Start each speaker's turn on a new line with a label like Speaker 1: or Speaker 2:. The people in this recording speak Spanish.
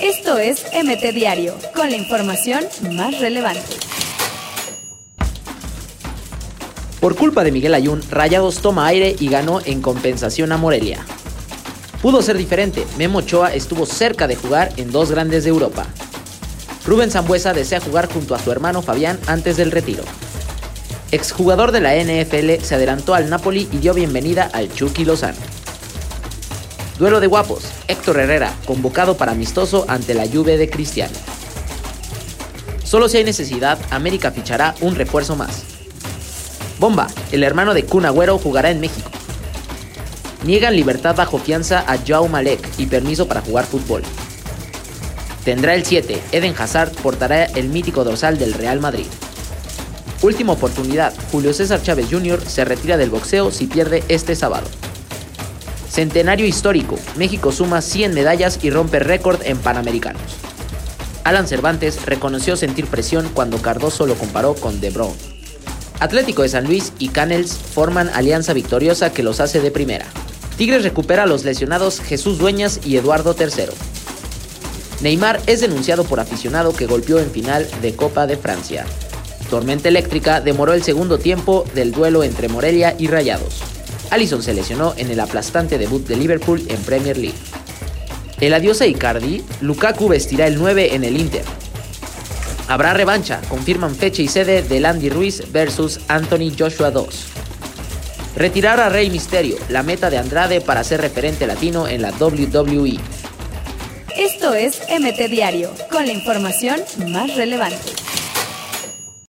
Speaker 1: Esto es MT Diario, con la información más relevante.
Speaker 2: Por culpa de Miguel Ayun, Rayados toma aire y ganó en compensación a Morelia. Pudo ser diferente, Memo Ochoa estuvo cerca de jugar en dos grandes de Europa. Rubén Zambuesa desea jugar junto a su hermano Fabián antes del retiro. Exjugador de la NFL se adelantó al Napoli y dio bienvenida al Chucky Lozano. Duelo de guapos, Héctor Herrera, convocado para amistoso ante la Juve de Cristiano. Solo si hay necesidad, América fichará un refuerzo más. Bomba, el hermano de Kun Agüero jugará en México. Niegan libertad bajo fianza a Joao Malek y permiso para jugar fútbol. Tendrá el 7, Eden Hazard portará el mítico dorsal del Real Madrid. Última oportunidad, Julio César Chávez Jr. se retira del boxeo si pierde este sábado. Centenario histórico, México suma 100 medallas y rompe récord en Panamericanos. Alan Cervantes reconoció sentir presión cuando Cardoso lo comparó con De Bruyne. Atlético de San Luis y Canels forman alianza victoriosa que los hace de primera. Tigres recupera a los lesionados Jesús Dueñas y Eduardo III. Neymar es denunciado por aficionado que golpeó en final de Copa de Francia. Tormenta eléctrica demoró el segundo tiempo del duelo entre Morelia y Rayados. Allison se lesionó en el aplastante debut de Liverpool en Premier League. El adiós a Icardi, Lukaku vestirá el 9 en el Inter. Habrá revancha, confirman fecha y sede de Landy Ruiz versus Anthony Joshua 2. Retirar a Rey Misterio, la meta de Andrade para ser referente latino en la WWE.
Speaker 1: Esto es MT Diario, con la información más relevante.